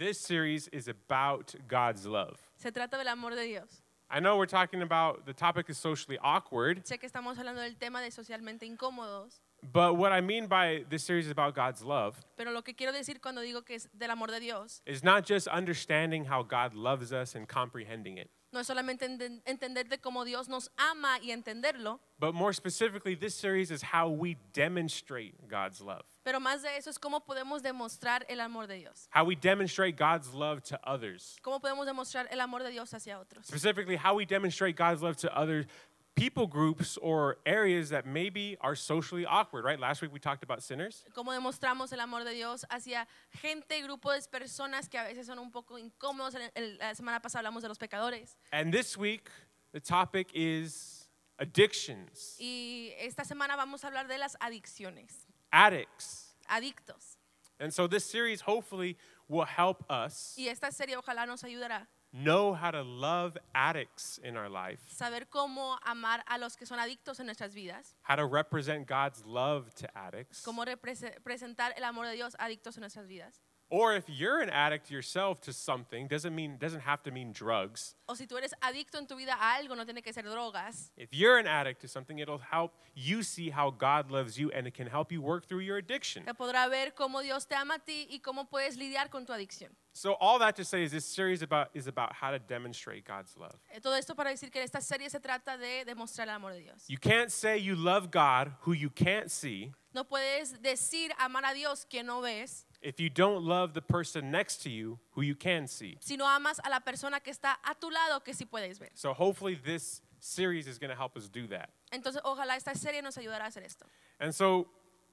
This series is about God's love. Se trata del amor de Dios. I know we're talking about the topic is socially awkward, Sé que estamos hablando del tema de socialmente incómodos, but what I mean by this series is about God's love pero lo que quiero decir cuando digo que es del amor de Dios is not just understanding how God loves us and comprehending it, no es solamente enten- entender de cómo Dios nos ama y entenderlo, but more specifically, this series is how we demonstrate God's love, pero más de eso es cómo podemos demostrar el amor de Dios. how we demonstrate God's love to others. Cómo podemos demostrar el amor de Dios hacia otros. Specifically, how we demonstrate God's love to other people groups or areas that maybe are socially awkward, right? Last week we talked about sinners. Cómo demostramos el amor de Dios hacia gente, grupos de personas que a veces son un poco incómodos. La semana pasada hablamos de los pecadores. And this week, the topic is addictions, Y esta semana vamos a hablar de las adicciones, addicts. adictos. And so this series hopefully will help us Y esta serie ojalá nos ayudará know how to love addicts in our life, saber cómo amar a los que son adictos en nuestras vidas, how to represent God's love to addicts. cómo represe- presentar el amor de Dios a adictos en nuestras vidas. Or if you're an addict yourself to something, doesn't mean doesn't have to mean drugs. O si tú eres adicto en tu vida a algo, no tiene que ser drogas. If you're an addict to something, it'll help you see how God loves you and it can help you work through your addiction. Que podrá ver cómo Dios te ama a ti y cómo puedes lidiar con tu adicción. So all that to say is this series about is about how to demonstrate God's love. Eh, Todo esto para decir que esta serie se trata de demostrar el amor de Dios. You can't say you love God who you can't see No puedes decir amar a Dios que no ves if you don't love the person next to you who you can see. si no amas a la persona que está a tu lado que sí puedes ver. So hopefully this series is going to help us do that. Entonces, ojalá esta serie nos ayudará a hacer esto. And so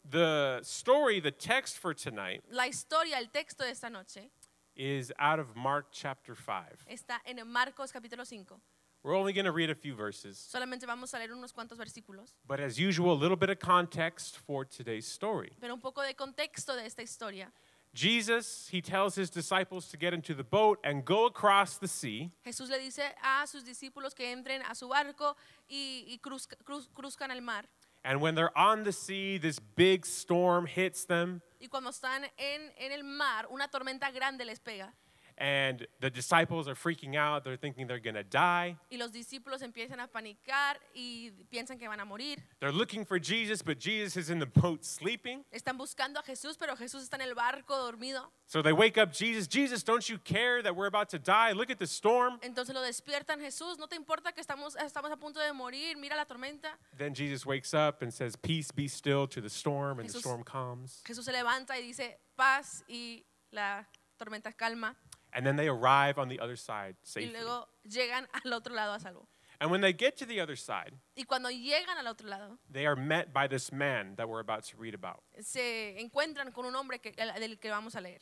the story, the text for tonight La historia, el texto de esta noche is out of Mark chapter 5. está en Marcos capítulo 5. We're only going to read a few verses, Solamente vamos a leer unos cuantos versículos, but as usual, a little bit of context for today's story. pero un poco de contexto de esta historia. Jesus, he tells his disciples to get into the boat and go across the sea. Jesús le dice a sus discípulos que entren a su barco y, y cruz- cruz- cruzcan el mar. And when they're on the sea, this big storm hits them, Y cuando están en, en el mar, una tormenta grande les pega. And the disciples are freaking out. They're thinking they're going to die. Y los discípulos empiezan a panicar y piensan que van a morir. They're looking for Jesus, but Jesus is in the boat sleeping. Están buscando a Jesús, pero Jesús está en el barco dormido. So they wake up Jesus. Jesus, don't you care that we're about to die? Look at the storm. Entonces lo despiertan, Jesús, ¿no te importa que estamos, estamos a punto de morir? Mira la tormenta. Then Jesus wakes up and says, Peace be still to the storm, and the storm calms. Jesús se levanta y dice, paz y la tormenta calma. And then they arrive on the other side Y safely. luego llegan al otro lado a salvo. And when they get to the other side, Y cuando llegan al otro lado, they are met by this man that we're about to read about. se encuentran con un hombre que, del que vamos a leer.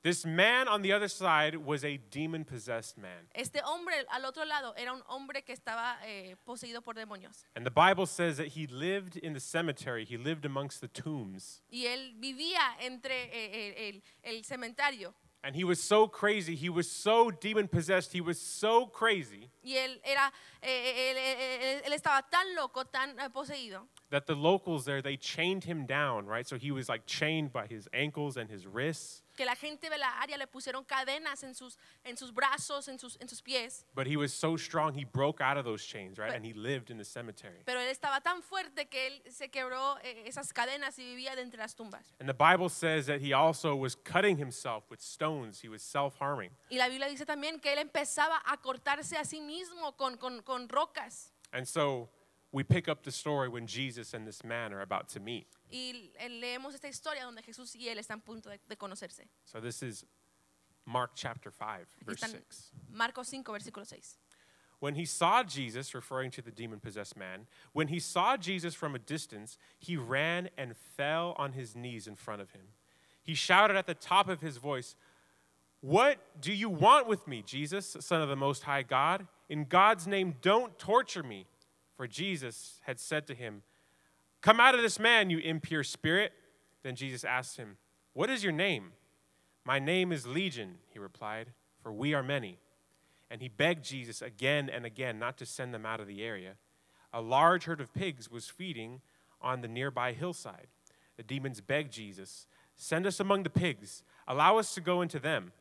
This man on the other side was a demon possessed man. Este hombre al otro lado era un hombre que estaba eh, poseído por demonios. And the Bible says that he lived in the cemetery, he lived amongst the tombs. Y él vivía entre eh, eh, el, el cementerio. And he was so crazy, he was so demon possessed, he was so crazy Y él, era, eh, eh, él, él- él- estaba tan loco, tan eh, poseído, that the locals there, they chained him down, right? So he was like chained by his ankles and his wrists. Que la gente de la área le pusieron cadenas en sus, en sus brazos, en sus, en sus pies. But he was so strong, he broke out of those chains, right? But- And he lived in the cemetery. Pero él estaba tan fuerte que él se quebró eh, esas cadenas y vivía de entre las tumbas. And the Bible says that he also was cutting himself with stones, he was self harming. Y la Biblia dice también que él empezaba a cortarse a sí mismo con, con, con rocas. And so we pick up the story when Jesus and this man are about to meet. Y eh, leemos esta historia donde Jesús y él están a punto de, de conocerse. So this is Mark chapter 5, verse 6. Marcos 5, versículo 6. When he saw Jesus, referring to the demon possessed man, when he saw Jesus from a distance, he ran and fell on his knees in front of him. He shouted at the top of his voice, What do you want with me, Jesus, Son of the Most High God? In God's name, don't torture me. For Jesus had said to him, Come out of this man, you impure spirit. Then Jesus asked him, What is your name? My name is Legion, he replied, for we are many. And he begged Jesus again and again not to send them out of the area. A large herd of pigs was feeding on the nearby hillside. The demons begged Jesus, Send us among the pigs, allow us to go into them.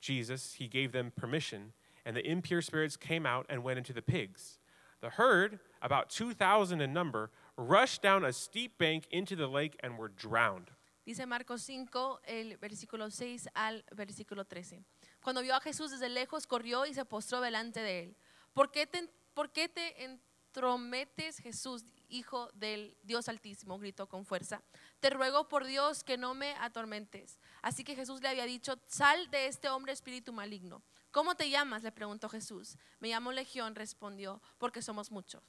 Jesus, he gave them permission, and the impure spirits came out and went into the pigs. The herd, about 2,000 in number, rushed down a steep bank into the lake and were drowned. Dice Marcos 5, el versículo 6 al versículo 13. Cuando vio a Jesús desde lejos, corrió y se postró delante de él. ¿Por qué te, por qué te entrometes, Jesús, hijo del Dios Altísimo? gritó con fuerza. Te ruego por Dios que no me atormentes. Así que Jesús le había dicho, sal de este hombre espíritu maligno. ¿Cómo te llamas? le preguntó Jesús. Me llamo Legión, respondió, porque somos muchos.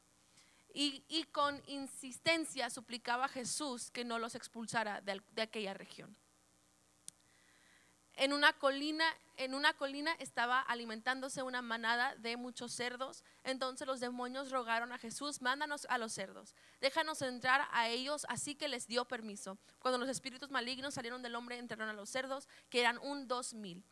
Y, con insistencia suplicaba a Jesús que no los expulsara de aquella región. En una colina, en una colina estaba alimentándose una manada de muchos cerdos. Entonces los demonios rogaron a Jesús, mándanos a los cerdos, déjanos entrar a ellos. Así que les dio permiso. Cuando los espíritus malignos salieron del hombre, entraron a los cerdos, que eran un dos mil.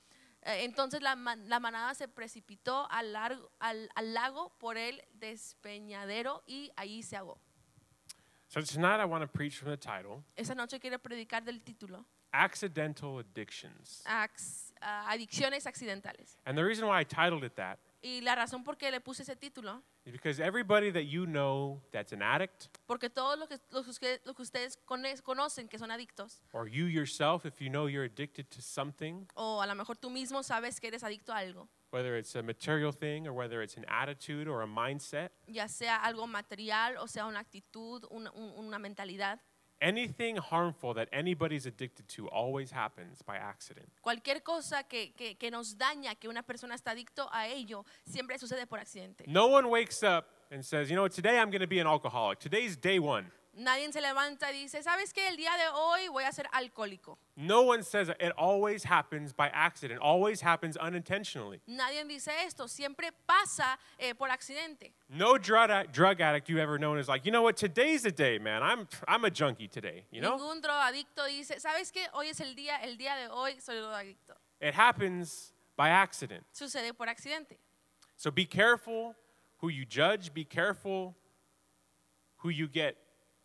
Eh, Entonces la, la manada se precipitó al, largo- al- al lago por el despeñadero y allí se ahogó. So tonight I want to preach from the title Esa noche quiero predicar del título Accidental Addictions. Ax- ah, Adicciones accidentales. And the reason why I titled it that Y la razón por qué le puse ese título, because everybody that you know that's an addict, porque todos los que, los que, los que ustedes cone- conocen que son adictos, or you yourself, if you know you're addicted to something, o a lo mejor tú mismo sabes que eres adicto a algo, whether it's a material thing or whether it's an attitude or a mindset, ya sea algo material o sea una actitud, una, un- una mentalidad, anything harmful that anybody's addicted to always happens by accident. cualquier cosa que, que, que nos daña, que una persona está adicto a ello, siempre sucede por accidente. No one wakes up and says, you know what, today I'm going to be an alcoholic. Today's day one. Nadie se levanta y dice, ¿sabes qué? El día de hoy voy a ser alcohólico. No one says it. It always happens by accident, always happens unintentionally. Nadie dice esto, siempre pasa eh, por accidente. No drug, drug addict you've ever known is like, you know what, today's the day, man. I'm, I'm a junkie today, you know? Ningún drogadicto dice, ¿sabes qué? Hoy es el día, el día de hoy soy drogadicto. It happens by accident. Sucede por accidente. So be careful who you judge, be careful who you get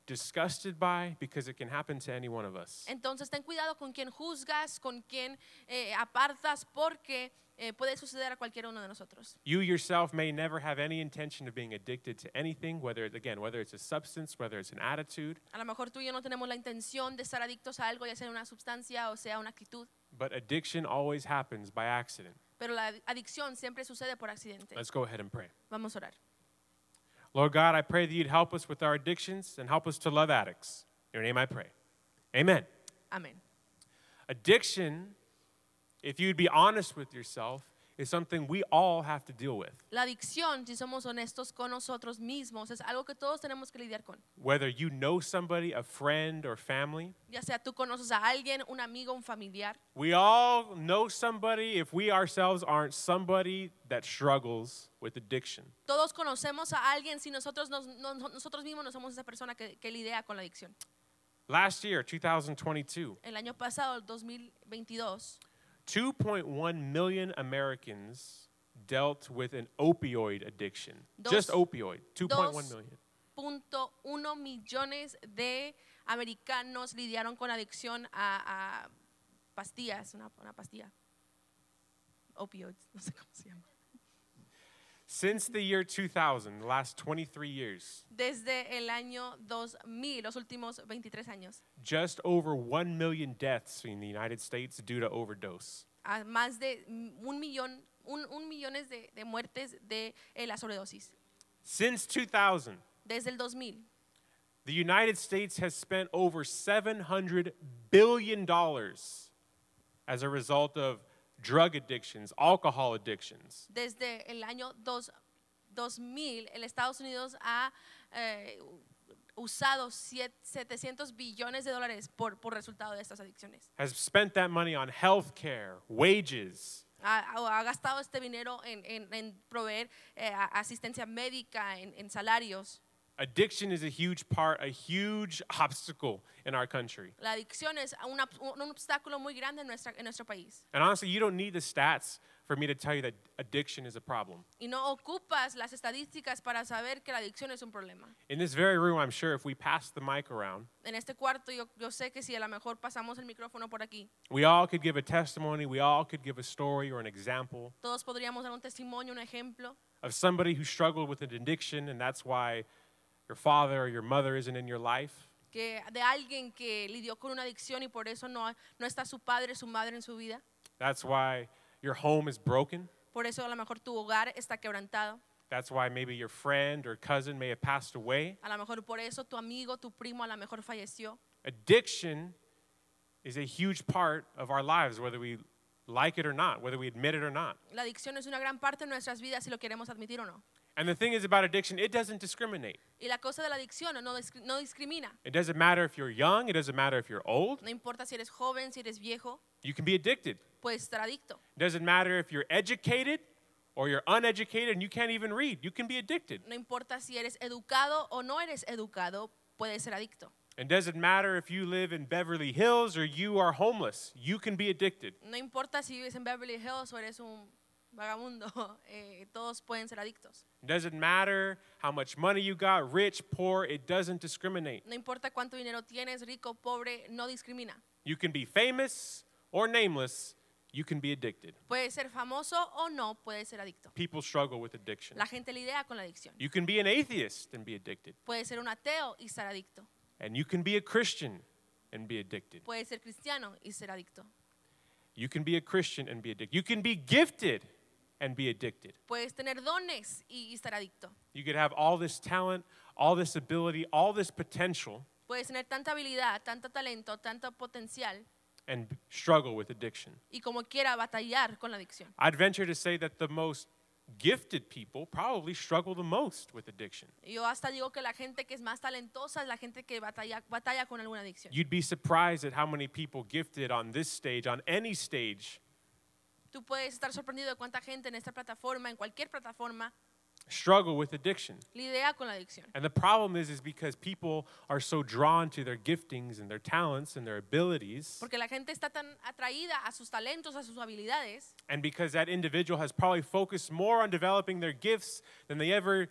disgusted by, because it can happen to any one of us. Entonces ten cuidado con quien juzgas, con quien eh, apartas, porque eh, puede suceder a cualquiera uno de nosotros. You yourself may never have any intention of being addicted to anything, whether, it- again, whether it's a substance, whether it's an attitude, A lo mejor tú y yo no tenemos la intención de estar adictos a algo, ya sea una sustancia o sea una actitud, but addiction always happens by accident. pero la adicción siempre sucede por accidente. Let's go ahead and pray. Vamos a orar. Lord God, I pray that you'd help us with our addictions and help us to love addicts. In your name I pray. Amen. Amén. Addiction, if you'd be honest with yourself, is something we all have to deal with. La adicción, si somos honestos con nosotros mismos, es algo que todos tenemos que lidiar con. Whether you know somebody, a friend, or family, Ya sea tú conoces a alguien, un amigo, un familiar, we all know somebody if we ourselves aren't somebody that struggles with addiction. todos conocemos a alguien si nosotros, nos- no- nosotros mismos no somos esa persona que, que lidia con la adicción. Last year, 2022, El año pasado, el 2022, 2.1 million Americans dealt with an opioid addiction. Just Dos- opioid, 2.1 dos- punto uno millones de americanos lidiaron con adicción a, a pastillas, una, una pastilla. Opioids, no sé cómo se llama. Since the year 2000, the last 23 years, Desde el año 2000, los últimos 23 años, just over 1 million deaths in the United States due to overdose. a más de un millón, un, un millones de, de muertes de eh, la sobredosis. Since 2000, Desde el 2000, the United States has spent over 700 billion dollars as a result of drug addictions, alcohol addictions. desde el año dos- 2000, el Estados Unidos ha eh, usado siete- 700 billones de dólares por, por resultado de estas adicciones. Has spent that money on health care, wages, Ha, ha gastado este dinero en, en- en proveer eh, asistencia médica, en, en salarios, Addiction is a huge part, a huge obstacle in our country. La adicción es una- un, un obstáculo muy grande en, nuestra, en nuestro país. And honestly, you don't need the stats for me to tell you that addiction is a problem. Y no ocupas las estadísticas para saber que la adicción es un problema. In this very room, I'm sure if we pass the mic around, En este cuarto yo, yo sé que si a lo mejor pasamos el micrófono por aquí, we all could give a testimony, we all could give a story or an example todos podríamos dar un testimonio, un ejemplo of somebody who struggled with an addiction, and that's why your father or your mother isn't in your life. que de alguien que lidió con una adicción y por eso no, no está su padre, su madre en su vida. That's why your home is broken. Por eso a lo mejor tu hogar está quebrantado. That's why maybe your friend or cousin may have passed away. A lo mejor por eso tu amigo, tu primo a lo mejor falleció. Addiction is a huge part of our lives, whether we like it or not, whether we admit it or not. La adicción es una gran parte de nuestras vidas si lo queremos admitir o no. And the thing is about addiction, it doesn't discriminate. Y la cosa de la adicción no, no discrimina. It doesn't matter if you're young, it doesn't matter if you're old. No importa si eres joven, si eres viejo, You can be addicted. puedes estar adicto. It doesn't matter if you're educated or you're uneducated and you can't even read. You can be addicted. No importa si eres educado o no eres educado, puedes ser adicto. It doesn't matter if you live in Beverly Hills or you are homeless. You can be addicted. No importa si vives en Beverly Hills o eres un vagabundo, eh, todos pueden ser adictos. It doesn't matter how much money you got, rich, poor, it doesn't discriminate. No importa cuánto dinero tienes, rico, pobre, no discrimina. You can be famous or nameless, you can be addicted. Puedes ser famoso o no, puedes ser adicto. People struggle with addiction. La gente lidia con la adicción. You can be an atheist and be addicted. Puedes ser un ateo y ser adicto. And you can be a Christian and be addicted. Puedes ser cristiano y ser adicto. You can be a Christian and be addicted. You can be gifted and be addicted. Puedes tener dones y, ser adicto. You could have all this talent, all this ability, all this potential, Puedes tener tanta habilidad, tanto talento, tanto potencial and struggle with addiction. y como quiera batallar con la adicción. I'd venture to say that the most gifted people probably struggle the most with addiction. Yo hasta digo que la gente que es más talentosa es la gente que batalla, batalla con alguna adicción. You'd be surprised at how many people gifted on this stage, on any stage, Tú puedes estar sorprendido de cuánta gente en esta plataforma, en cualquier plataforma, struggle with addiction. lidia con la adicción. And the problem is is because people are so drawn to their giftings and their talents and their abilities Porque la gente está tan atraída a sus talentos, a sus habilidades, and because that individual has probably focused more on developing their gifts than they ever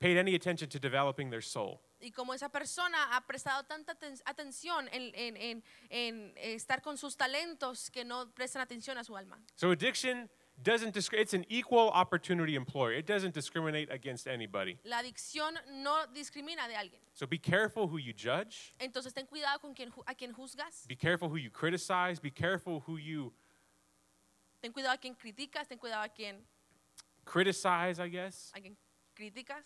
paid any attention to developing their soul. Y como esa persona ha prestado tanta aten- atención en, en- en- en estar con sus talentos que no prestan atención a su alma. So addiction doesn't it's an equal opportunity employer. It doesn't discriminate against anybody. La adicción no discrimina de alguien. So be careful who you judge. Entonces ten cuidado con quien, a quien juzgas, Be careful who you criticize. Be careful who you ten cuidado a quien criticas, ten cuidado a quien, criticize, I guess, a quien criticas,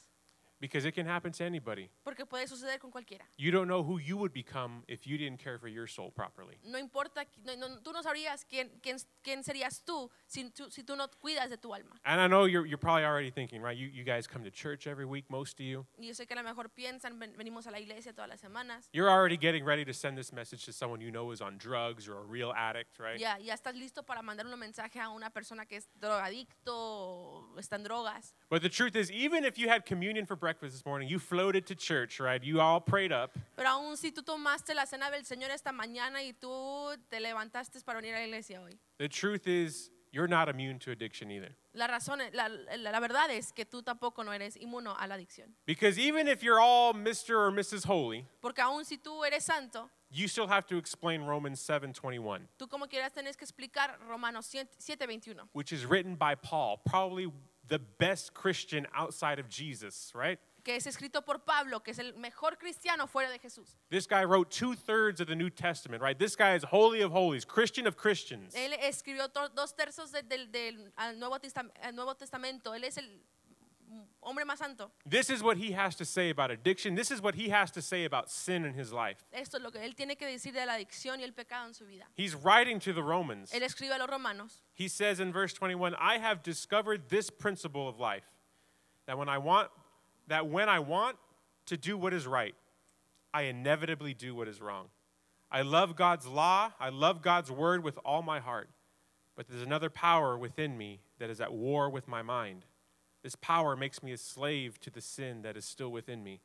because it can happen to anybody. porque puede suceder con cualquiera. You don't know who you would become if you didn't care for your soul properly. No importa, no- no- tú no sabrías quién, quién, quién serías tú si, tú si tú no cuidas de tu alma. And I know you're, you're probably already thinking, right? You, you guys come to church every week, most of you. Y yo sé que a lo mejor piensan, "Ven- venimos a la iglesia todas las semanas. You're already getting ready to send this message to someone you know is on drugs or a real addict, right? Ya, ya estás listo para mandar un mensaje a una persona que es drogadicto o está en drogas. But the truth is, even if you had communion for breakfast this morning, you floated to church, right? You all prayed up. Pero aún si tú tomaste la cena del Señor esta mañana y tú te levantaste para venir a la iglesia hoy. The truth is, you're not immune to addiction either. La razón, la, la- la verdad es que tú tampoco no eres inmuno a la adicción. Because even if you're all Mr. or Mrs. Holy, Porque aún si tú eres santo, you still have to explain Romans 7:21, tú como quieras tienes que explicar Romanos 7:21, which is written by Paul, probably the best Christian outside of Jesus, right? que es escrito por Pablo, que es el mejor cristiano fuera de Jesús. This guy wrote two thirds of the New Testament, right? This guy is holy of holies, Christian of Christians. Él escribió dos tercios de- del, del- al Nuevo, Testam- al Nuevo Testamento. Él es el hombre más santo. This is what he has to say about addiction. This is what he has to say about sin in his life. Esto es lo que él tiene que decir de la adicción y el pecado en su vida. He's writing to the Romans. Él escribe a los romanos. He says in verse 21, I have discovered this principle of life that when I want that when I want to do what is right, I inevitably do what is wrong. I love God's law, I love God's word with all my heart. But there's another power within me that is at war with my mind. This power makes me a slave to the sin that is still within me.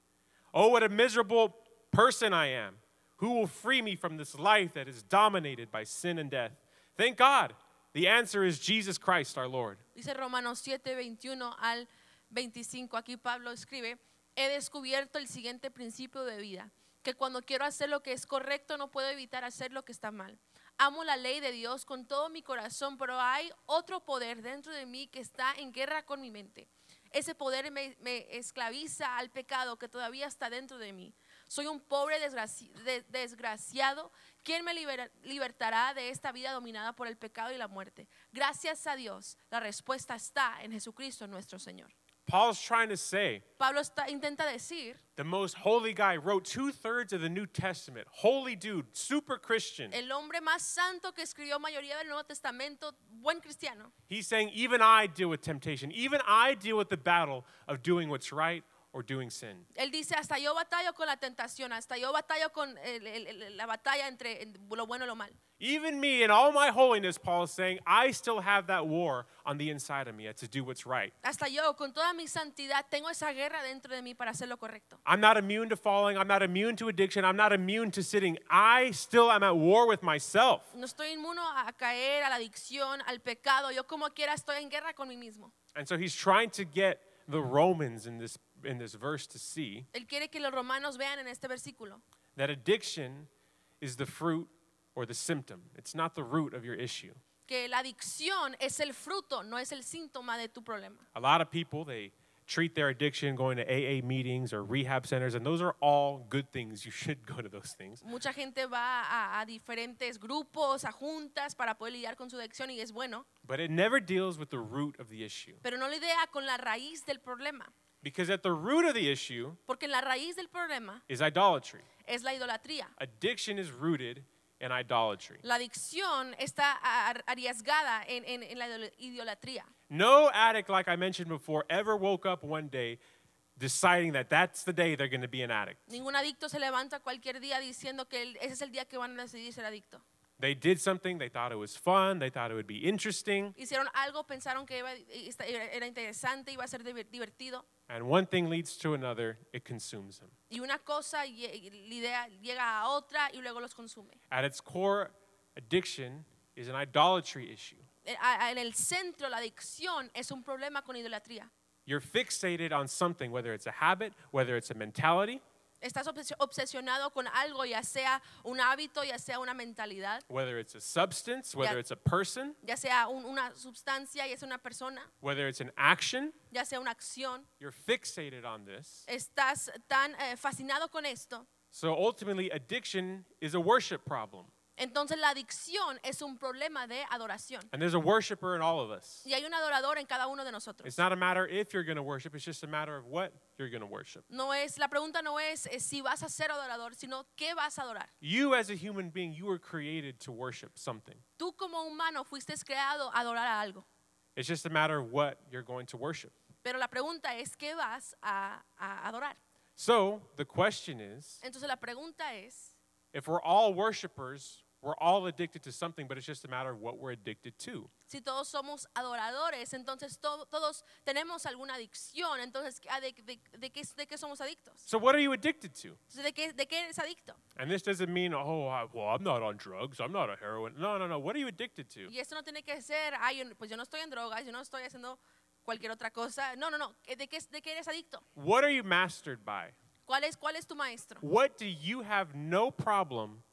Oh, what a miserable person I am. Who will free me from this life that is dominated by sin and death? Thank God. The answer is Jesus Christ our Lord. Dice Romanos 7, 21 al 25. Aquí Pablo escribe, he descubierto el siguiente principio de vida, que cuando quiero hacer lo que es correcto no puedo evitar hacer lo que está mal. Amo la ley de Dios con todo mi corazón, pero hay otro poder dentro de mí que está en guerra con mi mente. Ese poder me, esclaviza al pecado que todavía está dentro de mí. Soy un pobre desgraci- de- desgraciado. ¿Quién me libertará de esta vida dominada por el pecado y la muerte? Gracias a Dios, la respuesta está en Jesucristo nuestro Señor. Paul's trying to say Pablo está- intenta decir, the most holy guy wrote two thirds of the New Testament. Holy dude, super Christian. el hombre más santo que escribió mayoría del Nuevo Testamento, buen cristiano. He's saying, even I deal with temptation. Even I deal with the battle of doing what's right or doing sin. Él dice, hasta yo batallo con la tentación, hasta yo batallo con el- el- el- la batalla entre lo bueno y lo mal. Even me, in all my holiness, Paul is saying, I still have that war on the inside of me uh, to do what's right. Hasta yo, con toda mi santidad, tengo esa guerra dentro de mí para hacer lo correcto. I'm not immune to falling. I'm not immune to addiction. I'm not immune to sitting. I still am at war with myself. No estoy inmuno a caer, a la adicción, al pecado. Yo como quiera estoy en guerra con mí mismo. And so he's trying to get the Romans in this, in this verse to see Él quiere que los romanos vean en este versículo that addiction is the fruit or the symptom. It's not the root of your issue. que la adicción es el fruto, no es el síntoma de tu problema. A lot of people, they treat their addiction going to AA meetings or rehab centers, and those are all good things. You should go to those things. Mucha gente va a, a diferentes grupos, a juntas para poder lidiar con su adicción y es bueno, But it never deals with the root of the issue. pero no lidia con la raíz del problema, Because at the root of the issue porque la raíz del problema is idolatry. es la idolatría. Addiction is rooted in idolatry. La adicción está arriesgada en, en- en la idol- idolatría. No addict, like I mentioned before, ever woke up one day deciding that that's the day they're going to be an addict. Ningún adicto se levanta cualquier día diciendo que el- ese es el día que van a decidir ser adicto. They did something, they thought it was fun, they thought it would be interesting, Hicieron algo, pensaron que iba- era interesante, iba a ser divertido. and one thing leads to another, it consumes them. Y una cosa lle- la idea llega a otra y luego los consume. At its core, addiction is an idolatry issue. Eh, En el centro, la adicción es un problema con idolatría. You're fixated on something, whether it's a habit, whether it's a mentality, Estás obsesio- obsesionado con algo, ya sea un hábito, ya sea una mentalidad, whether it's a substance, whether Yeah. it's a person, ya sea un- una sustancia, ya sea una persona, whether it's an action. ya sea una acción. You're fixated on this. Estás tan eh, fascinado con esto. So ultimately, addiction is a worship problem. Entonces la adicción es un problema de adoración. And there's a worshiper in all of us. Y hay un adorador en cada uno de nosotros. It's not a matter if you're going to worship, it's just a matter of what you're going to worship. No es, la pregunta no es, eh, si vas a ser adorador, sino qué vas a adorar. You, as a human being, you were created to worship something. Tú como humano fuiste creado a adorar a algo. It's just a matter of what you're going to worship. Pero la pregunta es, ¿qué vas a, a adorar? So the question is Entonces la pregunta es, if we're all worshipers, we're all addicted to something, but it's just a matter of what we're addicted to. si todos somos adoradores, entonces to- todos tenemos alguna adicción. Entonces, ¿de, de, de qué, ¿de qué somos adictos? So, what are you addicted to? ¿de qué, ¿De qué eres adicto? And this doesn't mean, oh, I, well, I'm not on drugs, I'm not a heroin. No, no, no. What are you addicted to? Y esto no tiene que ser, ay, pues yo no estoy en drogas, yo no estoy haciendo cualquier otra cosa. No, no, no. ¿De qué, ¿De qué eres adicto? What are you mastered by? ¿Cuál es, ¿Cuál es tu maestro? What do you have no problem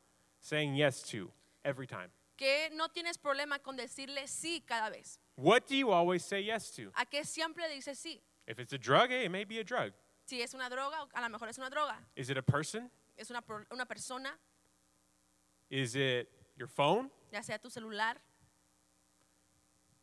saying yes to every time? ¿Qué no tienes problema con decirle sí cada vez? What do you always say yes to? ¿A qué siempre dices sí? If it's a drug, hey, it may be a drug. Si es una droga, a lo mejor es una droga. Is it a person? Es una, pro- una persona, Is it your phone? ya sea tu celular.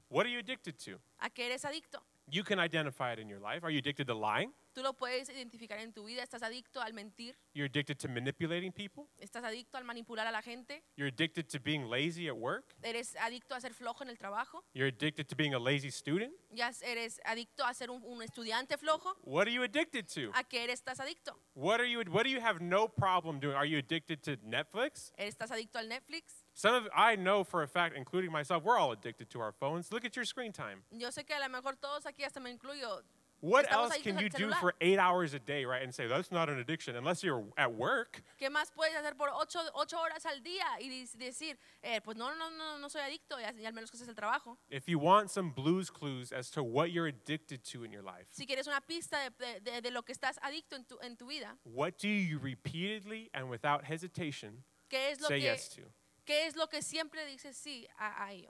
What are you addicted to? ¿A qué eres adicto? You can identify it in your life. Are you addicted to lying? Tú lo puedes identificar en tu vida. ¿Estás adicto al mentir? You're addicted to manipulating people? ¿Estás adicto al manipular a la gente? You're addicted to being lazy at work? ¿Eres adicto a ser flojo en el trabajo? You're addicted to being a lazy student? ¿Ya eres adicto a ser un, un estudiante flojo? What are you addicted to? ¿A qué eres estás adicto? What are you what do you have no problem doing? Are you addicted to Netflix? ¿Estás adicto al Netflix? Some of I know for a fact, including myself, we're all addicted to our phones. Look at your screen time. Yo sé que a lo mejor todos aquí, hasta me incluyo, What else can you do for eight hours a day, right? And say that's not an addiction unless you're at work. ¿Qué más puedes hacer por ocho, ocho horas al día y decir, eh, pues no, no, no, no soy adicto, y al menos que haces el trabajo? If you want some blues clues as to what you're addicted to in your life, Si quieres una pista de- de- de lo que estás adicto en tu, en tu vida, what do you repeatedly and without hesitation ¿qué es lo, say que, yes to? ¿qué es lo que siempre dices sí a, a ello?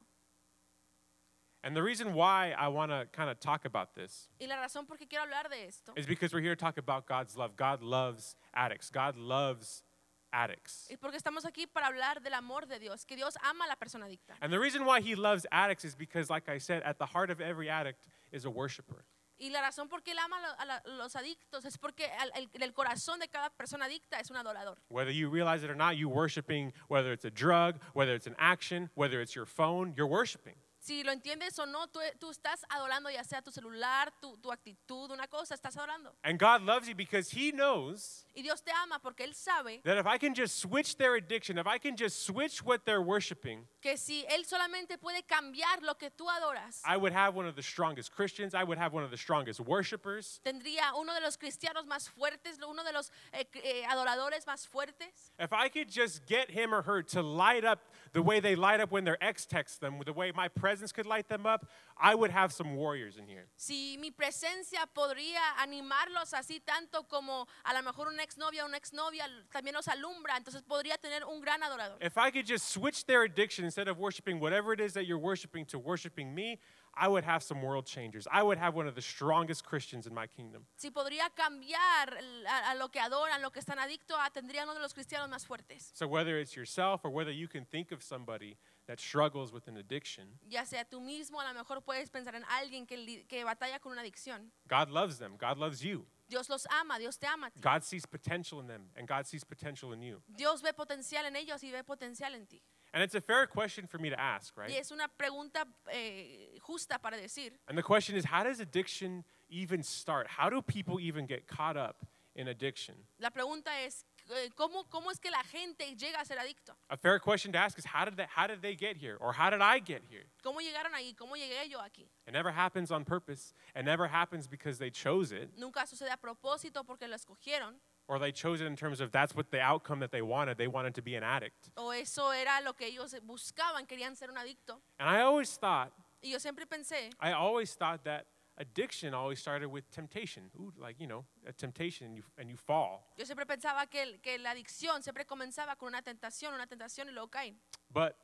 And the reason why I want to kind of talk about this Y la razón por qué quiero hablar de esto is because we're here to talk about God's love. God loves addicts. God loves addicts. es porque estamos aquí para hablar del amor de Dios, que Dios ama a la persona adicta. And the reason why he loves addicts is because, like I said, at the heart of every addict is a worshiper. Y la razón por qué él ama a lo- a la- los adictos es porque al- el, el corazón de cada persona adicta es un adorador. Whether you realize it or not, you worshiping, whether it's a drug, whether it's an action, whether it's your phone, you're worshiping. Si lo entiendes o no, tú, tú estás adorando ya sea tu celular, tu, tu actitud, una cosa, estás adorando. And God loves you because he knows Y Dios te ama porque Él sabe that if I can just switch their addiction, if I can just switch what they're worshiping, que si Él solamente puede cambiar lo que tú adoras, I would have one of the strongest Christians, I would have one of the strongest worshipers. tendría uno de los cristianos más fuertes, uno de los eh, eh, adoradores más fuertes. If I could just get him or her to light up the way they light up when their ex texts them, the way my presence could light them up, I would have some warriors in here. Si mi presencia podría animarlos así tanto como a lo mejor una exnovia o una exnovia también los alumbra, entonces podría tener un gran adorador. If I could just switch their addiction instead of worshiping whatever it is that you're worshiping to worshiping me, I would have some world changers. I would have one of the strongest Christians in my kingdom. Si podría cambiar a, a lo que adoran, lo que están adictos a, tendría uno de los cristianos más fuertes. So whether it's yourself or whether you can think of somebody that struggles with an addiction, Ya sea tú mismo, a lo mejor puedes pensar en alguien que, que batalla con una adicción. God loves them. God loves you. Dios los ama, Dios te ama. God sees potential in them, and God sees potential in you. Dios ve potencial en ellos y ve potencial en ti. And it's a fair question for me to ask, right? Y es una pregunta eh, justa para decir. And the question is, how does addiction even start? How do people even get caught up in addiction? La pregunta es, eh, ¿cómo, ¿cómo es que la gente llega a ser adicto? A fair question to ask is, how did, that, how did they get here? Or how did I get here? ¿Cómo llegaron ahí? ¿Cómo llegué yo aquí? It never happens on purpose. It never happens because they chose it, Nunca sucede a propósito porque lo escogieron or they chose it in terms of that's what the outcome that they wanted. They wanted to be an addict. o eso era lo que ellos buscaban, querían ser un adicto. And I always thought, Y yo siempre pensé I always thought that addiction always started with temptation. Ooh, like, you know, a temptation and you, and you fall. Yo siempre pensaba que, el- que la adicción siempre comenzaba con una tentación, una tentación y luego caen. But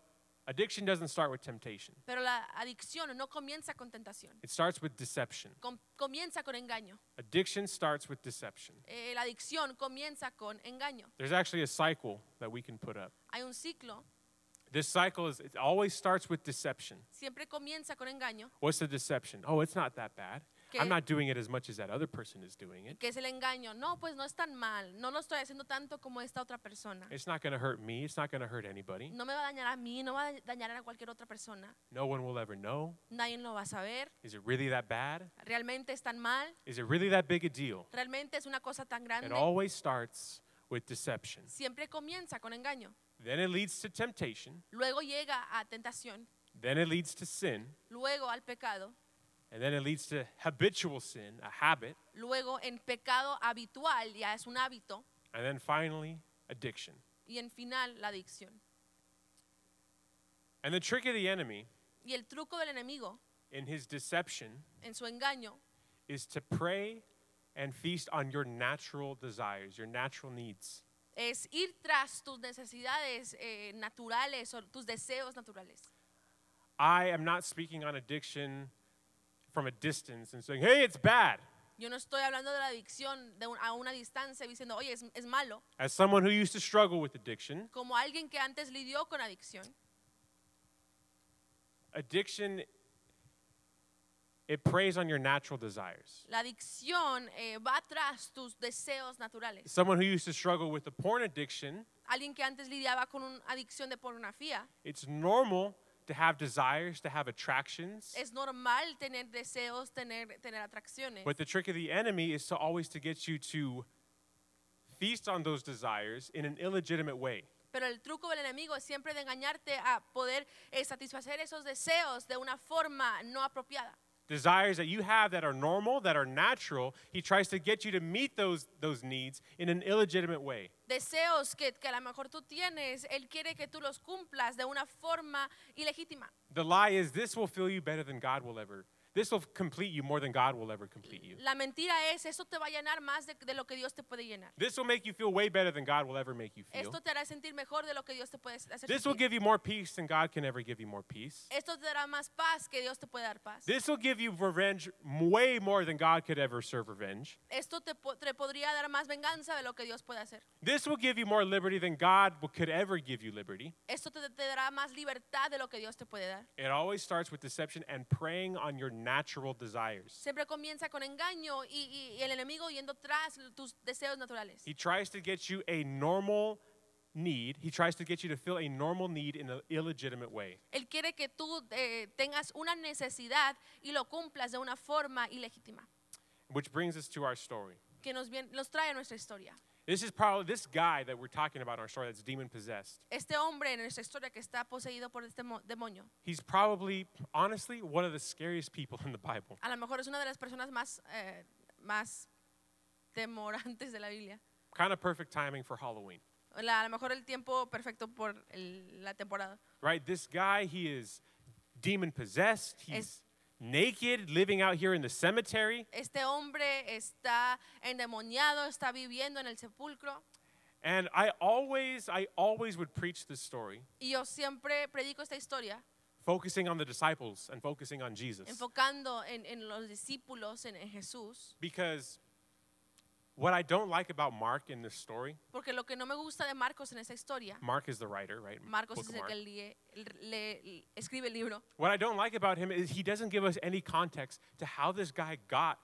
addiction doesn't start with temptation. Pero la adicción no comienza con tentación, It starts with deception. com- comienza con engaño. Addiction starts with deception. Eh, la adicción comienza con engaño. There's actually a cycle that we can put up. Hay un ciclo, This cycle is it always starts with deception. siempre comienza con engaño, What's the deception? Oh, it's not that bad. Que- I'm not doing it as much as that other person is doing it. que es el engaño. No, pues no es tan mal, no lo estoy haciendo tanto como esta otra persona. It's not going to hurt me. It's not going to hurt anybody. No me va a dañar a mí, no va a dañar a cualquier otra persona. No one will ever know. Nadie lo va a saber. Is it really that bad? ¿Realmente es tan mal? Is it really that big a deal? ¿Realmente es una cosa tan It always starts with deception. Siempre comienza con engaño. Then it leads to temptation. Luego llega a tentación, Then it leads to sin. luego al pecado, And then it leads to habitual sin, a habit. luego en pecado habitual, ya es un hábito, And then finally, addiction. y en final la adicción. And the trick of the enemy Y el truco del enemigo in his deception en su engaño is to prey and feast on your natural desires, your natural needs. Es ir tras tus necesidades eh, naturales o tus deseos naturales. I am not speaking on addiction from a distance and saying, hey, it's bad. Yo no estoy hablando de la adicción de un- a una distancia diciendo, oye, es, es malo. As someone who used to struggle with addiction, Como alguien que antes lidió con adicción. addiction it preys on your natural desires. La adicción eh, va tras tus deseos naturales. Someone who used to struggle with the porn addiction, Alguien que antes lidiaba con una adicción de pornografía. it's normal to have desires, to have attractions. Es normal tener deseos, tener, tener atracciones. But the trick of the enemy is to always to get you to feast on those desires in an illegitimate way. Pero el truco del enemigo es siempre de engañarte a poder eh, satisfacer esos deseos de una forma no apropiada. Desires that you have that are normal, that are natural, he tries to get you to meet those, those needs in an illegitimate way. Deseos que, que a lo mejor tú tienes, Él quiere que tú los cumplas de una forma ilegítima. The lie is this will fill you better than God will ever. This will complete you more than God will ever complete you. La mentira es, eso te va a llenar más de, de lo que Dios te puede llenar. This will make you feel way better than God will ever make you feel. Esto te hará sentir mejor de lo que Dios te puede hacer This will give you more peace than God can ever give you more peace. Esto te dará más paz que Dios te puede dar paz. This will give you revenge way more than God could ever serve revenge. Esto te, te podría dar más venganza de lo que Dios puede hacer. This will give you more liberty than God could ever give you liberty. Esto te, te dará más libertad de lo que Dios te puede dar. It always starts with deception and preying on your natural desires. Siempre comienza con engaño y, y- el enemigo yendo tras tus deseos naturales. He tries to get you a normal need. He tries to get you to fill a normal need in an illegitimate way. Él quiere que tú eh, tengas una necesidad y lo cumplas de una forma ilegítima, Which brings us to our story. que nos, nos trae a nuestra historia. This is probably this guy that we're talking about in our story that's demon possessed. Este hombre en nuestra historia que está poseído por este demonio, He's probably, honestly, one of the scariest people in the Bible. a lo mejor es una de las personas más, eh, más temorantes de la Biblia. Kind of perfect timing for Halloween, La- a lo mejor el tiempo perfecto por el- la temporada. right? This guy, he is demon possessed. He's Es- naked, living out here in the cemetery. Este hombre está endemoniado, está viviendo en el sepulcro. And I always, I always would preach this story, Y yo siempre predico esta historia focusing on the disciples and focusing on Jesus. enfocando en, en los discípulos, en, en Jesús. Because what I don't like about Mark in this story, Porque lo que no me gusta de Marcos en esta historia, Mark is the writer, right? Marcos Book es of el Mark. que le- le- escribe el libro. What I don't like about him is he doesn't give us any context to how this guy got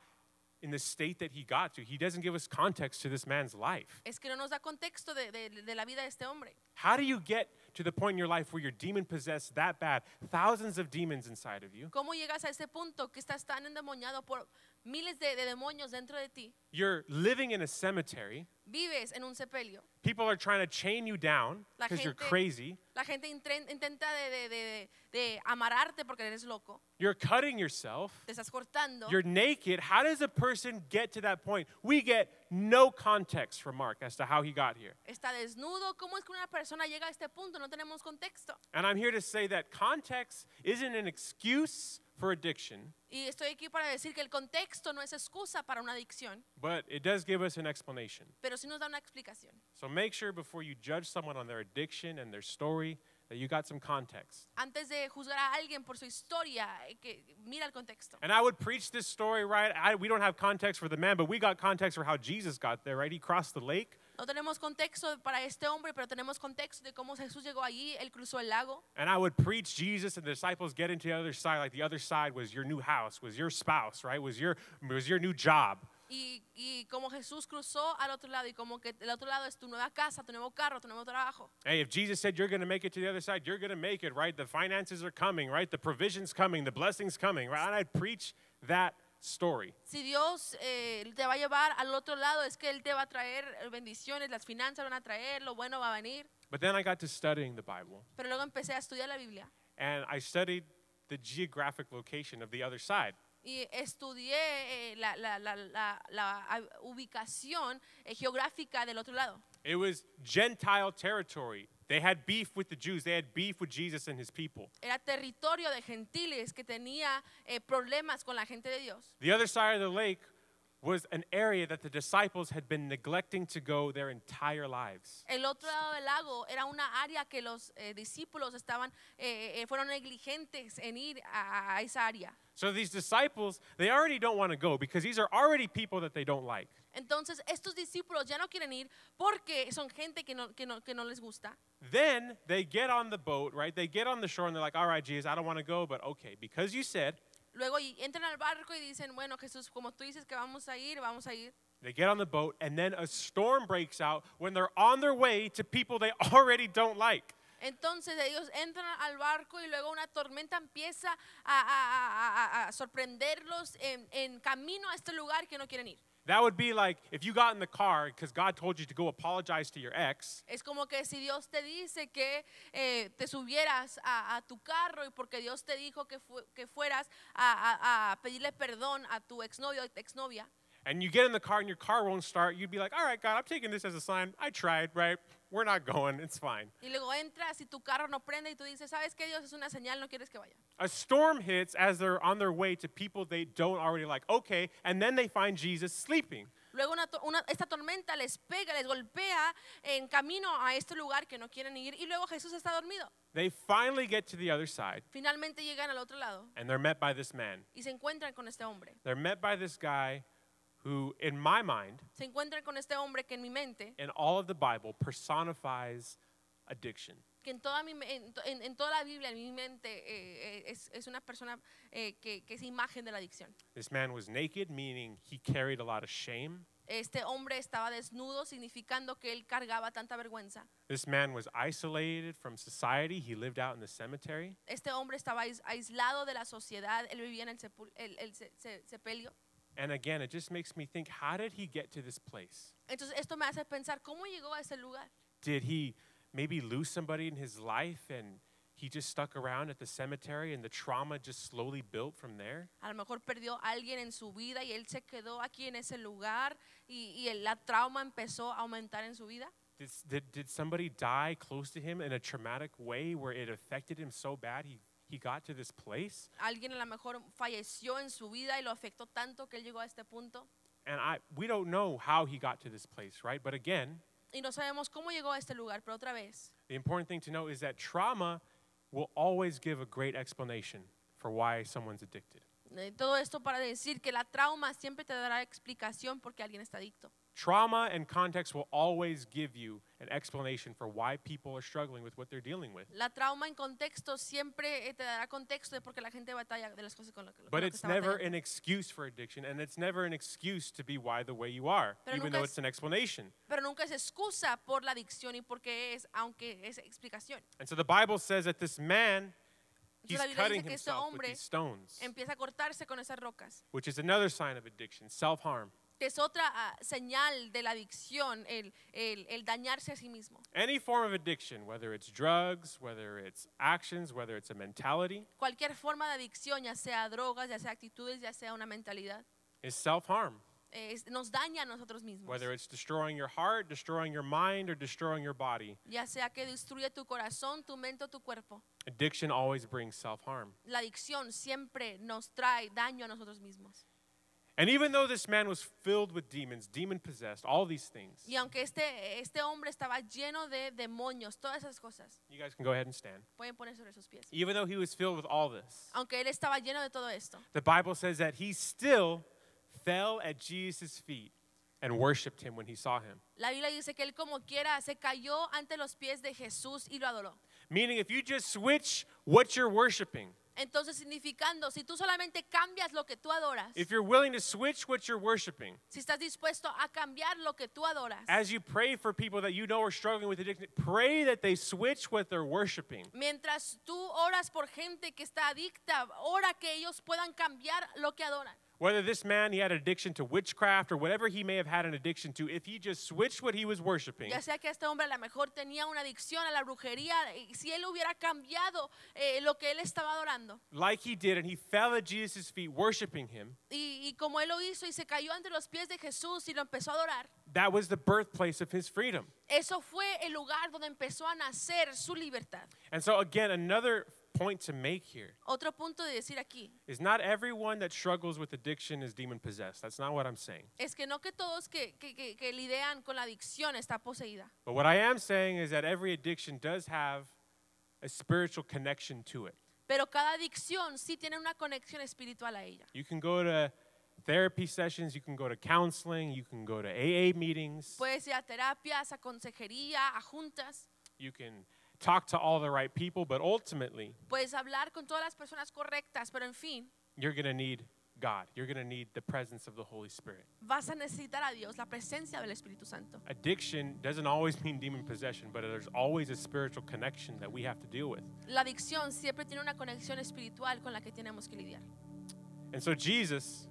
in the state that he got to. He doesn't give us context to this man's life. Es que no nos da contexto de, de- de la vida de este hombre. How do you get to the point in your life where you're demon possessed that bad, thousands of demons inside of you? ¿Cómo llegas a ese punto que estás tan endemoniado por miles de, de demonios dentro de ti? You're living in a cemetery. Vives en un sepelio. People are trying to chain you down because you're crazy. La gente intenta de, de- de- de amarrarte porque eres loco. You're cutting yourself. Te estás cortando. You're naked. How does a person get to that point? We get no context from Mark as to how he got here. Está desnudo. ¿Cómo es que una persona llega a este punto? No tenemos contexto. And I'm here to say that context isn't an excuse for addiction, Y estoy aquí para decir que el contexto no es excusa para una adicción, but it does give us an explanation. pero sí nos da una explicación. So make sure before you judge someone on their addiction and their story that you got some context. Antes de juzgar a alguien por su historia, eh, que mira el contexto. And I would preach this story, right? I, we don't have context for the man, but we got context for how Jesus got there, right? He crossed the lake. No tenemos contexto para este hombre, pero tenemos contexto de cómo Jesús llegó allí, él cruzó el lago. And I would preach Jesus and the disciples get into the other side, like the other side was your new house, was your spouse, right? Was your was your new job. Y, y como Jesús cruzó al otro lado y como que el otro lado es tu nueva casa, tu nuevo carro, tu nuevo trabajo. Hey, if Jesus said you're going to make it to the other side, you're going to make it, right? The finances are coming, right? The provision's coming, the blessing's coming, right? And I'd preach that story. Si Dios eh, te va a llevar al otro lado, es que Él te va a traer bendiciones, las finanzas van a traer, lo bueno va a venir. But then I got to studying the Bible, Pero luego empecé a estudiar la Biblia and I studied the geographic location of the other side. y estudié eh, la, la- la- la- la, ubicación eh, geográfica del otro lado. It was Gentile territory. They had beef with the Jews. They had beef with Jesus and his people. Era territorio de gentiles que tenía eh, problemas con la gente de Dios. The other side of the lake was an area that the disciples had been neglecting to go their entire lives. El otro lado del lago era una área que los eh, discípulos estaban, eh, eh, fueron negligentes en ir a, a esa área. So these disciples, they already don't want to go because these are already people that they don't like. Entonces estos discípulos ya no quieren ir porque son gente que no, que no, que no les gusta. Then they get on the boat, right? They get on the shore and they're like, all right, Jesus, I don't want to go, but okay, because you said, Luego entran al barco y dicen, bueno Jesús, como tú dices que vamos a ir, vamos a ir. they get on the boat, and then a storm breaks out when they're on their way to people they already don't like. Entonces ellos entran al barco y luego una tormenta empieza a, a- a- a- a sorprenderlos en, en camino a este lugar que no quieren ir. That would be like if you got in the car because God told you to go apologize to your ex, Es como que si Dios te dice que eh, te subieras a, tu carro y porque Dios te dijo que, que fueras a- a pedirle perdón a tu exnovio o exnovia and you get in the car and your car won't start, you'd be like, all right, God, I'm taking this as a sign. I tried, right? We're not going. It's fine. y luego entras y tu carro no prende y tú dices, ¿sabes qué Dios es una señal? No quieres que vaya. A storm hits as they're on their way to people they don't already like. Okay, and then they find Jesus sleeping. Luego una una- esta tormenta les pega, les golpea en camino a este lugar que no quieren ir y luego Jesús está dormido. They finally get to the other side Finalmente llegan al otro lado and they're met by this man. y se encuentran con este hombre. They're met by this guy who, in my mind, Se encuentran con este hombre que en mi mente, in all of the Bible, personifies addiction. que en toda, mi, en, en- toda la Biblia, en mi mente, eh, eh, es, es una persona eh, que, que es imagen de la adicción. This man was naked, meaning he carried a lot of shame. Este hombre estaba desnudo, significando que él cargaba tanta vergüenza. This man was isolated from society. He lived out in the cemetery. Este hombre estaba ais- aislado de la sociedad, él vivía en el, sepul- el- el se- se- sepelio. And again, it just makes me think how did he get to this place? Entonces esto me hace pensar, ¿cómo llegó a ese lugar? Did he maybe lose somebody in his life and he just stuck around at the cemetery and the trauma just slowly built from there? A lo mejor perdió a alguien en su vida y él se quedó aquí en ese lugar y, y el- la trauma empezó a aumentar en su vida. Did, did, did somebody die close to him in a traumatic way where it affected him so bad he, he got to this place? Alguien a lo mejor falleció en su vida y lo afectó tanto que él llegó a este punto. And I, we don't know how he got to this place, right? But again, Y no sabemos cómo llegó a este lugar, pero otra vez, the important thing to know is that trauma will always give a great explanation for why someone's addicted. eh, todo esto para decir que la trauma siempre te dará explicación porque alguien está adicto. Trauma and context will always give you an explanation for why people are struggling with what they're dealing with. La trauma en contexto siempre eh, te dará contexto de porque la gente batalla de las cosas con lo que, con But it's never batallando. an excuse for addiction, and it's never an excuse to be why the way you are, Pero even though es- it's an explanation. Pero nunca es excusa por la adicción y porque es, aunque es explicación. And so the Bible says that this man, he's Entonces la Biblia cutting himself with these stones, empieza a cortarse con esas rocas, which is another sign of addiction, self harm. que es otra ah, señal de la adicción, el, el- el dañarse a sí mismo. Any form of addiction, whether it's drugs, whether it's actions, whether it's a mentality, Cualquier forma de adicción, ya sea drogas, ya sea actitudes, ya sea una mentalidad, is self harm. es- nos daña a nosotros mismos. Whether it's destroying your heart, destroying your mind, or destroying your body, Ya sea que destruye tu corazón, tu mente o tu cuerpo. addiction always brings self harm. La adicción siempre nos trae daño a nosotros mismos. And even though this man was filled with demons, demon possessed, all these things, Y aunque este, este hombre estaba lleno de demonios, todas esas cosas, you guys can go ahead and stand. pueden poner sobre sus pies. Even though he was filled with all this, Aunque él estaba lleno de todo esto, the Bible says that he still fell at Jesus' feet and worshiped him when he saw him. la Biblia dice que él como quiera se cayó ante los pies de Jesús y lo adoró. Meaning, if you just switch what you're worshiping, Entonces significando, si tú solamente cambias lo que tú adoras, if you're willing to switch what you're worshiping, si estás dispuesto a cambiar lo que tú adoras, as you pray for people that you know are struggling with addiction, pray that they switch what they're worshiping. mientras tú oras por gente que está adicta, ora que ellos puedan cambiar lo que adoran. Whether this man he had an addiction to witchcraft or whatever he may have had an addiction to, if he just switched what he was worshiping, Ya sea que este hombre a lo mejor tenía una adicción a la brujería, y si él hubiera cambiado eh, lo que él estaba adorando, like he did, and he fell at Jesus' feet worshiping him, y, y como él lo hizo y se cayó ante los pies de Jesús y lo empezó a adorar, that was the birthplace of his freedom. eso fue el lugar donde empezó a nacer su libertad. And so, again, another point to make here Otro punto de decir aquí is not everyone that struggles with addiction is demon possessed. That's not what I'm saying. es que no que todos que, que, que, que lidian con la adicción está poseída. But what I am saying is that every addiction does have a spiritual connection to it. Pero cada adicción sí tiene una conexión espiritual a ella. You can go to therapy sessions, you can go to counseling, you can go to AA meetings, Puedes ir a terapias, a consejería, a juntas. you can talk to all the right people, but ultimately, Puedes hablar con todas las personas correctas, pero en fin, you're going to need God. You're going to need the presence of the Holy Spirit. vas a necesitar a Dios, la presencia del Espíritu Santo. Addiction doesn't always mean demon possession, but there's always a spiritual connection that we have to deal with. La adicción siempre tiene una conexión espiritual con la que tenemos que lidiar. And so Jesus,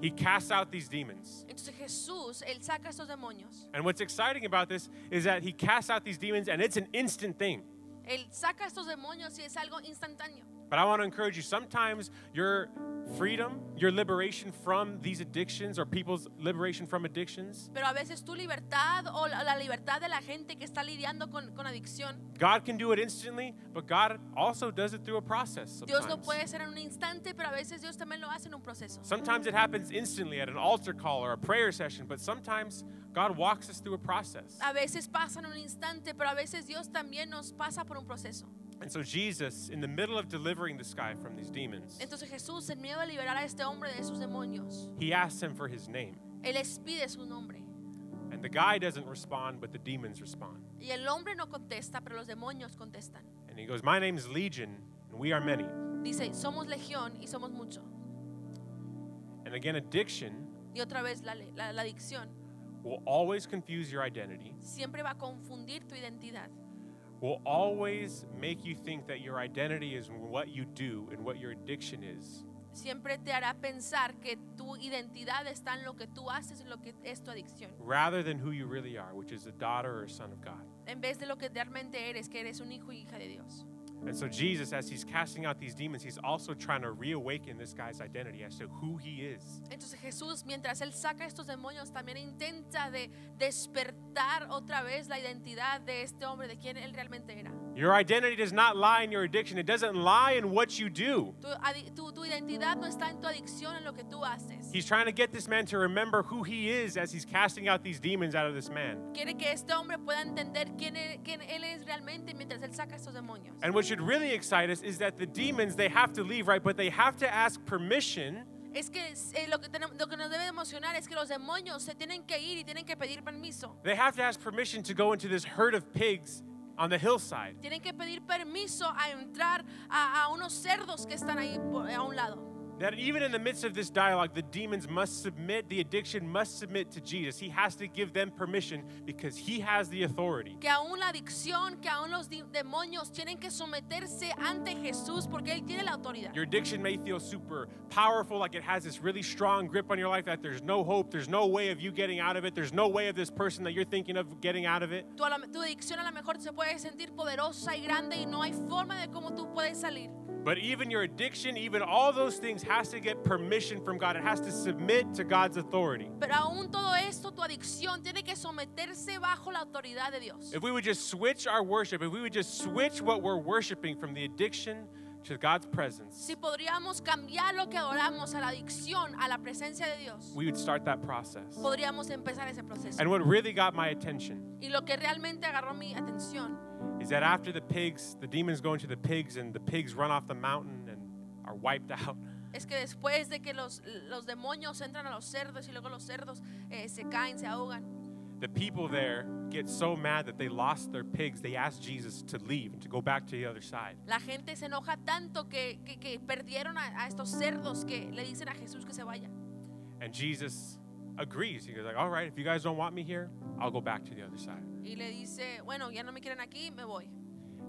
he casts out these demons. Entonces Jesús, Él saca estos demonios. And what's exciting about this is that he casts out these demons and it's an instant thing. Él saca estos demonios y es algo instantáneo. But I want to encourage you sometimes your freedom, your liberation from these addictions or people's liberation from addictions, Pero a veces tu libertad o la, libertad de la gente que está lidiando con, con adicción, God can do it instantly, but God also does it through a process. Dios lo Sometimes, puede hacer en un instante, pero a veces Dios también lo hace en un proceso. sometimes it happens instantly at an altar call or a prayer session, but sometimes God walks us through a process. A veces pasa en un instante, pero a veces Dios también nos pasa por un proceso. And so Jesus, in the middle of delivering this guy from these demons, Entonces Jesús, en de liberar a este hombre de sus demonios, he asks him for his name. Él les pide su nombre. And the guy doesn't respond, but the demons respond. Y el hombre no contesta, pero los demonios contestan. And he goes, My name is Legion, and we are many. Dice, somos legión y somos mucho. And again, addiction Y otra vez, la, la- la adicción will always confuse your identity, siempre va a confundir tu identidad. Will always make you think that your identity is what you do and what your addiction is. Siempre te hará pensar que tu identidad está en lo que tú haces, en lo que es tu adicción. rather than who you really are, which is a daughter or son of God. En vez de lo que realmente eres, que eres un hijo y hija de Dios. And so, Jesus, as he's casting out these demons, he's also trying to reawaken this guy's identity as to who he is. Entonces Jesús, mientras Él saca estos demonios, también intenta de despertar otra vez la identidad de este hombre, de quién Él realmente era. Your identity does not lie in your addiction, it doesn't lie in what you do. Tu, tu- tu identidad no está en tu adicción, en lo que tú haces. He's trying to get this man to remember who he is as he's casting out these demons out of this man. Quiere que este hombre pueda entender quién, quién Él es realmente mientras Él saca estos demonios. And what should really excite us is that the demons, they have to leave, right? But they have to ask permission Es que eh, lo, que tenemos- lo que nos debe emocionar es que los demonios se tienen que ir y tienen que pedir permiso. They have to ask permission to go into this herd of pigs on the hillside. Tienen que pedir permiso a entrar a, a unos cerdos que están ahí por- a un lado. That even in the midst of this dialogue, the demons must submit, the addiction must submit to Jesus. He has to give them permission because he has the authority. Que aún la adicción, que aún los demonios tienen que someterse ante Jesús porque Él tiene la autoridad. Your addiction may feel super powerful, like it has this really strong grip on your life, that there's no hope, there's no way of you getting out of it, there's no way of this person that you're thinking of getting out of it. Tu, tu adicción a lo mejor se puede sentir poderosa y grande y no hay forma de cómo tú puedes salir. But even your addiction, even all those things has to get permission from God. It has to submit to God's authority. Pero aún todo esto, tu adicción tiene que someterse bajo la autoridad de Dios. If we would just switch our worship, if we would just switch what we're worshiping from the addiction to God's presence, Si podríamos cambiar lo que adoramos a la adicción, a la presencia de Dios, we would start that process. podríamos empezar ese proceso. And what really got my attention Y lo que realmente agarró mi atención is that after the pigs, the demons go into the pigs and the pigs run off the mountain and are wiped out. es que después de que los, los demonios entran a los cerdos y luego los cerdos eh, se caen, se ahogan, The people there get so mad that they lost their pigs, they ask Jesus to leave and to go back to the other side. la gente se enoja tanto que, que- que perdieron a, a estos cerdos que le dicen a Jesús que se vaya. And Jesus agrees. He goes like, "All right, if you guys don't want me here, I'll go back to the other side." Y le dice, bueno, ya no me quieren aquí, me voy.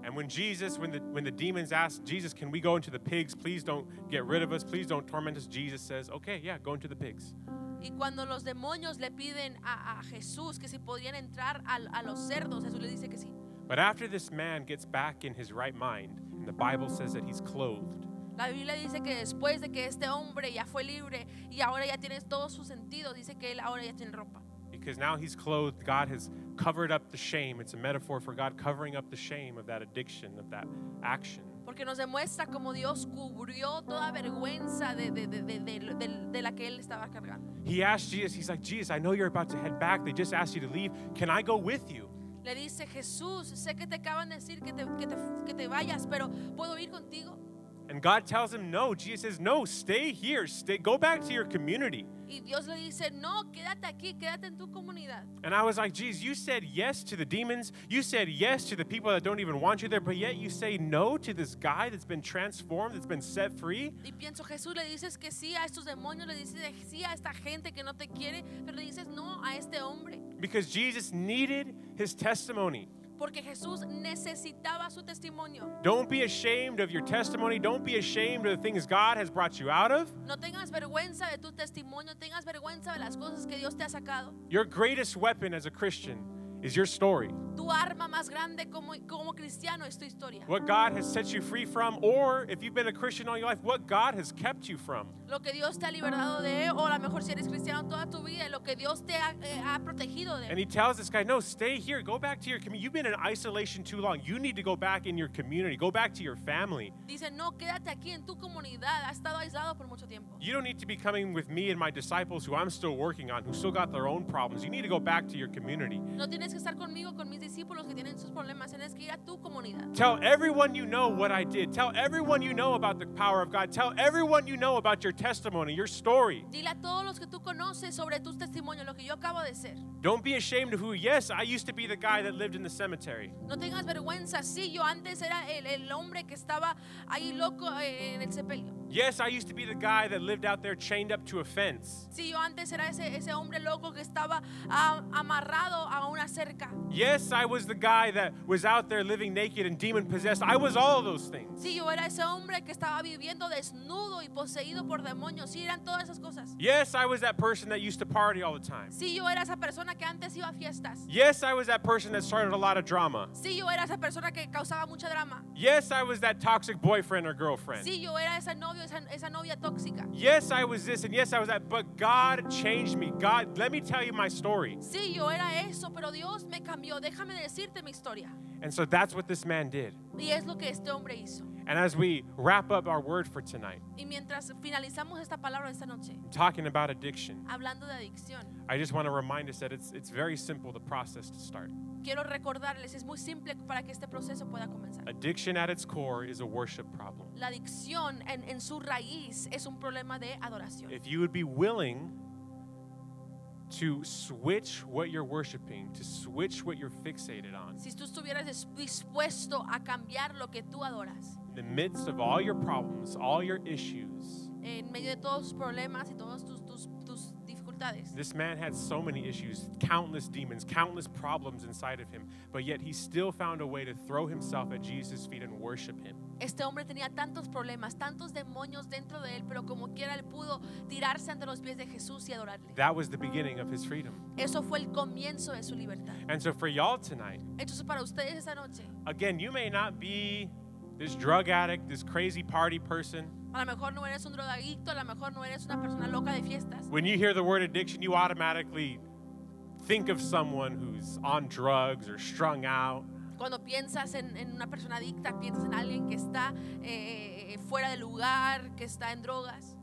And when Jesus, when the when the demons ask Jesus, "Can we go into the pigs? Please don't get rid of us. Please don't torment us." Jesus says, "Okay, yeah, go into the pigs." Y cuando los demonios le piden a, a Jesús que si podían entrar al- a, los cerdos, Jesús le dice que sí. But after this man gets back in his right mind, and the Bible says that he's clothed, La Biblia dice que después de que este hombre ya fue libre y ahora ya tiene todos sus sentidos, dice que él ahora ya tiene ropa. because now he's clothed, God has covered up the shame. It's a metaphor for God covering up the shame of that addiction, of that action. Porque nos demuestra cómo Dios cubrió toda vergüenza de- de- de- de la que él estaba cargando. He asked Jesus, he's like, Jesus, I know you're about to head back. They just asked you to leave. Can I go with you? Le dice, Jesús, sé que te acaban de decir que te, que te- que te vayas, pero ¿puedo ir contigo? And God tells him, No. Jesus says, No, stay here. Stay, go back to your community. Y Dios le dice, no, quédate aquí, quédate en tu comunidad. And I was like, Jesus, you said yes to the demons. You said yes to the people that don't even want you there, but yet you say no to this guy that's been transformed, that's been set free. Y pienso, Jesús, le dices que sí a estos demonios, le dices sí a esta gente que no te quiere, pero le dices no a este hombre. Because Jesus needed his testimony. Porque Jesús necesitaba su testimonio. Don't be ashamed of your testimony. Don't be ashamed of the things God has brought you out of. No tengas vergüenza de tu testimonio, tengas vergüenza de las cosas que Dios te ha sacado. Your greatest weapon as a Christian is your story. Tu arma más grande como, como cristiano es tu historia. What God has set you free from, or if you've been a Christian all your life, what God has kept you from. Lo que Dios te ha liberado de, o a lo mejor si eres cristiano toda tu vida, lo que Dios te ha, eh, ha protegido de. And he tells this guy, no, stay here. Go back to your community. You've been in isolation too long. You need to go back in your community. Go back to your family. Dice, no, quédate aquí en tu comunidad. Has estado aislado por mucho tiempo. You don't need to be coming with me and my disciples who I'm still working on, who still got their own problems. You need to go back to your community. No tienes que estar conmigo, con mis discípulos que tienen sus problemas. Tienes que ir a tu comunidad. Tell everyone you know what I did. Tell everyone you know about the power of God. Tell everyone you know about your testimony, your story. Dile a todos los que tú conoces sobre tus testimonios, lo que yo acabo de ser. Don't be ashamed of who. Yes, I used to be the guy that lived in the cemetery. No tengas vergüenza. Sí, yo antes era el, el hombre que estaba ahí loco eh, en el sepelio. Yes, I used to be the guy that lived out there chained up to a fence. Sí, yo antes era ese, ese hombre loco que estaba ah, amarrado a una cerca. Yes, I was the guy that was out there living naked and demon possessed. I was all of those things. Sí, yo era ese hombre que estaba viviendo desnudo y poseído por demonios. Sí, eran todas esas cosas. Yes, I was that person that used to party all the time. Sí, yo era esa persona que antes iba a fiestas. Yes, I was that person that started a lot of drama. Sí, yo era esa persona que causaba mucha drama. Yes, I was that toxic boyfriend or girlfriend. Sí, yo era ese novio, esa, esa novia tóxica. Yes, I was this and yes, I was that, but God changed me. God, let me tell you my story. Sí, yo era eso, pero Dios me cambió. Déjame decirte mi historia. And so that's what this man did. Y es lo que este hombre hizo. And as we wrap up our word for tonight, Y mientras finalizamos esta palabra esta noche, talking about addiction, hablando de adicción, I just want to remind us that it's, it's very simple, the process to start. Quiero recordarles, es muy simple para que este proceso pueda comenzar. Addiction at its core is a worship problem. La adicción en, en su raíz es un problema de adoración. If you would be willing to switch what you're worshiping, to switch what you're fixated on, Si tú estuvieras dis- dispuesto a cambiar lo que tú adoras, in the midst of all your problems, all your issues, en medio de todos tus problemas y tus, tus dificultades. This man had so many issues, countless demons, countless problems inside of him, but yet he still found a way to throw himself at Jesus' feet and worship him. Este hombre tenía tantos problemas, tantos demonios dentro de él, pero como quiera él pudo tirarse ante los pies de Jesús y adorarle. That was the beginning of his freedom. Eso fue el comienzo de su libertad. And so for y'all tonight, Entonces para ustedes esta noche, again, you may not be this drug addict, this crazy party person. a lo mejor no eres un drogadicto, a lo mejor no eres una persona loca de fiestas. When you hear the word addiction, you automatically think of someone who's on drugs or strung out. Cuando piensas en, en una persona adicta, piensas en alguien que está eh, fuera de lugar, que está en drogas.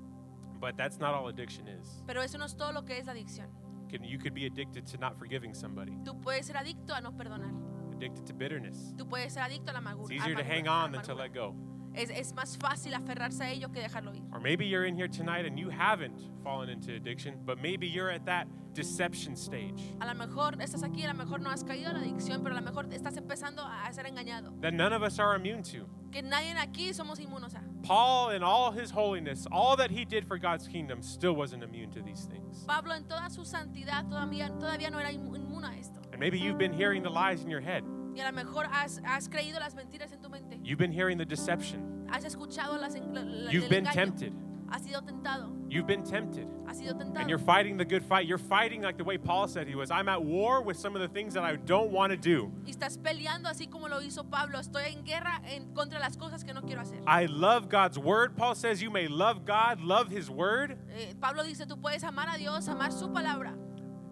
But that's not all addiction is. Pero eso no es todo lo que es la adicción. Can, you could be addicted to not forgiving somebody, Tú puedes ser adicto a no perdonar. Addicted to bitterness. Tú puedes ser adicto a la amargura. It's easier to hang on than to let go. Es, es más fácil aferrarse a ello que dejarlo ir. Or maybe you're in here tonight and you haven't fallen into addiction, but maybe you're at that deception stage. A lo mejor estás aquí, a lo mejor no has caído en la adicción, pero a lo mejor estás empezando a ser engañado. that none of us are immune to. Que nadie aquí somos inmunos a. Paul, in all his holiness, all that he did for God's kingdom, still wasn't immune to these things. Pablo en toda su santidad todavía, todavía no era a esto. And maybe you've been hearing the lies in your head. Y a lo mejor has, has creído las mentiras en tu mente. You've been hearing the deception. Has escuchado las, la- la- You've el been engaño. tempted. Has sido tentado. You've been tempted. Has sido tentado. And you're fighting the good fight. You're fighting like the way Paul said he was. I'm at war with some of the things that I don't want to do. y estás peleando así como lo hizo Pablo. Estoy en guerra en contra las cosas que no quiero hacer. I love God's word. Paul says you may love God, love his word, Eh, Pablo dice, tú puedes amar a Dios, amar su palabra,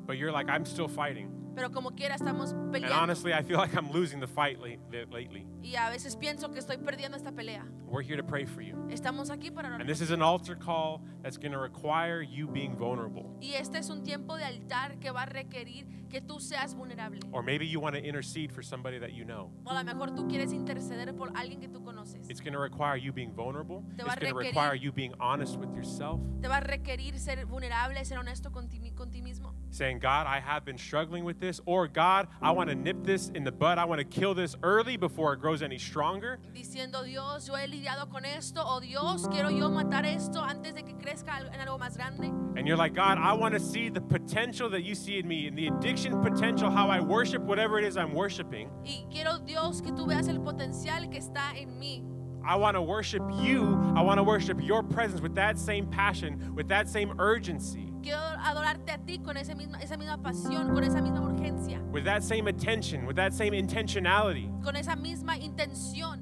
but you're like, I'm still fighting. Pero como quiera estamos And peleando. honestly, I feel like I'm losing the fight late, lately. Y a veces pienso que estoy perdiendo esta pelea. We're here to pray for you. Estamos aquí para orar. And this is an altar call that's going to require you being vulnerable. Y este es un tiempo de altar que va a requerir que tú seas vulnerable. Or maybe you want to intercede for somebody that you know. O a lo mejor tú quieres interceder por alguien que tú conoces. It's going to require you being vulnerable. Te It's va a going to requerir- require you being honest with yourself, Te va a requerir ser vulnerable, ser honesto con saying, God, I have been struggling with this. Or, God, I want to nip this in the bud. I want to kill this early before it grows any stronger. Diciendo, Dios, yo he lidiado con esto. O Dios, quiero yo matar esto antes de que crezca en algo más grande. And you're like, God, I want to see the potential that you see in me, and the addiction potential, how I worship whatever it is I'm worshiping. Y quiero, Dios, que tú veas el potencial que está en mí. I want to worship you. I want to worship your presence with that same passion, with that same urgency, Quiero adorarte a ti con esa misma, esa misma pasión, con esa misma urgencia, with that same attention, with that same intentionality. con esa misma intención.